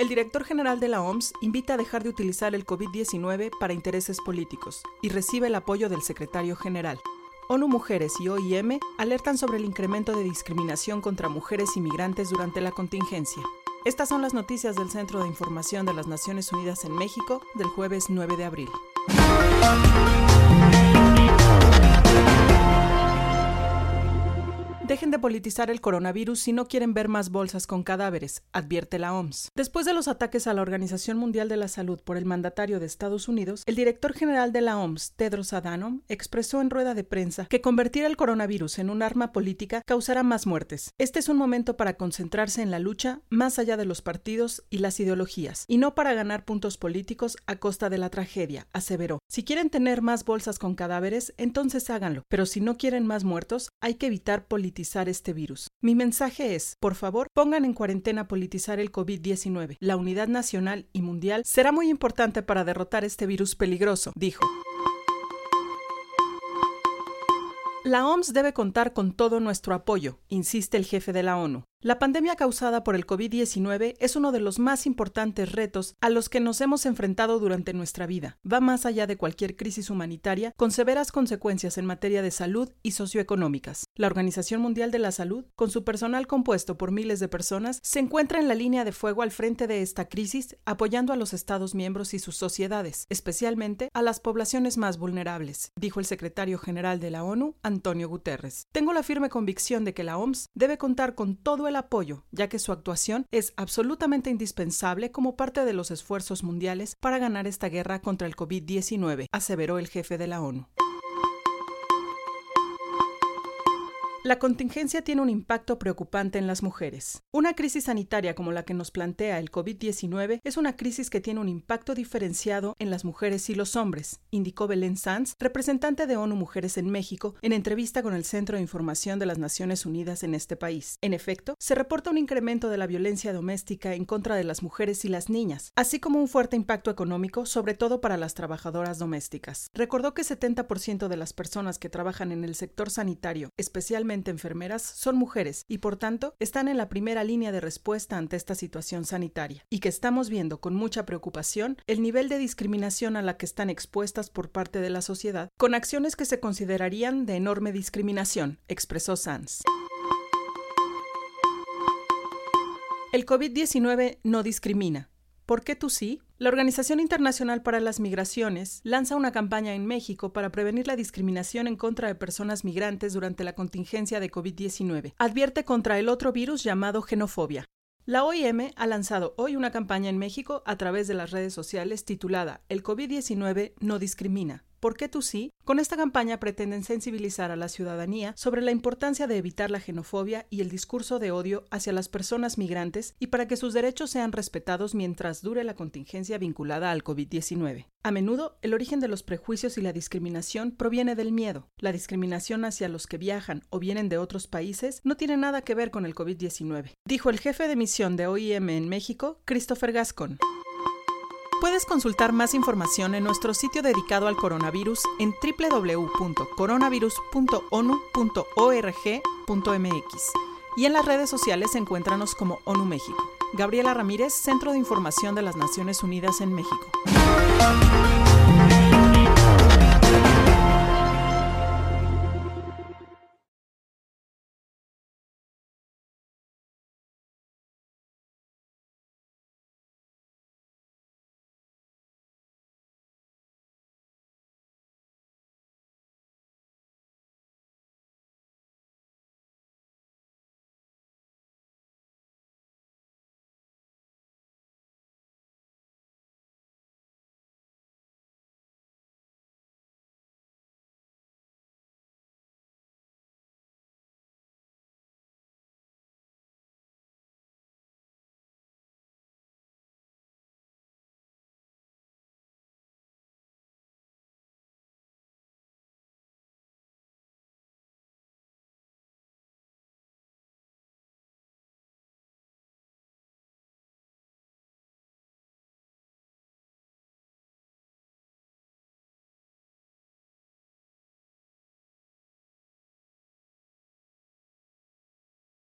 El director general de la OMS invita a dejar de utilizar el COVID-19 para intereses políticos y recibe el apoyo del secretario general. ONU Mujeres y OIM alertan sobre el incremento de discriminación contra mujeres inmigrantes durante la contingencia. Estas son las noticias del Centro de Información de las Naciones Unidas en México del jueves 9 de abril. Dejen de politizar el coronavirus si no quieren ver más bolsas con cadáveres, advierte la OMS. Después de los ataques a la Organización Mundial de la Salud por el mandatario de Estados Unidos, el director general de la OMS, Tedros Adhanom, expresó en rueda de prensa que convertir el coronavirus en un arma política causará más muertes. Este es un momento para concentrarse en la lucha más allá de los partidos y las ideologías, y no para ganar puntos políticos a costa de la tragedia, aseveró. Si quieren tener más bolsas con cadáveres, entonces háganlo, pero si no quieren más muertos, hay que evitar politizar este virus. Mi mensaje es, por favor, pongan en cuarentena politizar el COVID-19. La unidad nacional y mundial será muy importante para derrotar este virus peligroso, dijo. La OMS debe contar con todo nuestro apoyo, insiste el jefe de la ONU. La pandemia causada por el COVID-19 es uno de los más importantes retos a los que nos hemos enfrentado durante nuestra vida. Va más allá de cualquier crisis humanitaria, con severas consecuencias en materia de salud y socioeconómicas. La Organización Mundial de la Salud, con su personal compuesto por miles de personas, se encuentra en la línea de fuego al frente de esta crisis, apoyando a los Estados miembros y sus sociedades, especialmente a las poblaciones más vulnerables, dijo el secretario general de la ONU, Antonio Guterres. Tengo la firme convicción de que la OMS debe contar con todo el apoyo, ya que su actuación es absolutamente indispensable como parte de los esfuerzos mundiales para ganar esta guerra contra el COVID-19, aseveró el jefe de la ONU. La contingencia tiene un impacto preocupante en las mujeres. Una crisis sanitaria como la que nos plantea el COVID-19 es una crisis que tiene un impacto diferenciado en las mujeres y los hombres, indicó Belén Sanz, representante de ONU Mujeres en México, en entrevista con el Centro de Información de las Naciones Unidas en este país. En efecto, se reporta un incremento de la violencia doméstica en contra de las mujeres y las niñas, así como un fuerte impacto económico, sobre todo para las trabajadoras domésticas. Recordó que 70% de las personas que trabajan en el sector sanitario, especialmente enfermeras, son mujeres y por tanto están en la primera línea de respuesta ante esta situación sanitaria y que estamos viendo con mucha preocupación el nivel de discriminación a la que están expuestas por parte de la sociedad con acciones que se considerarían de enorme discriminación, expresó Sanz. El COVID-19 no discrimina. ¿Por qué tú sí? La Organización Internacional para las Migraciones lanza una campaña en México para prevenir la discriminación en contra de personas migrantes durante la contingencia de COVID-19. Advierte contra el otro virus llamado xenofobia. La OIM ha lanzado hoy una campaña en México a través de las redes sociales titulada El COVID-19 no discrimina, ¿Por qué tú sí? Con esta campaña pretenden sensibilizar a la ciudadanía sobre la importancia de evitar la xenofobia y el discurso de odio hacia las personas migrantes y para que sus derechos sean respetados mientras dure la contingencia vinculada al COVID-19. A menudo, el origen de los prejuicios y la discriminación proviene del miedo. La discriminación hacia los que viajan o vienen de otros países no tiene nada que ver con el COVID-19, dijo el jefe de misión de OIM en México, Christopher Gascon. Puedes consultar más información en nuestro sitio dedicado al coronavirus en www.coronavirus.onu.org.mx y en las redes sociales encuéntranos como ONU México. Gabriela Ramírez, Centro de Información de las Naciones Unidas en México.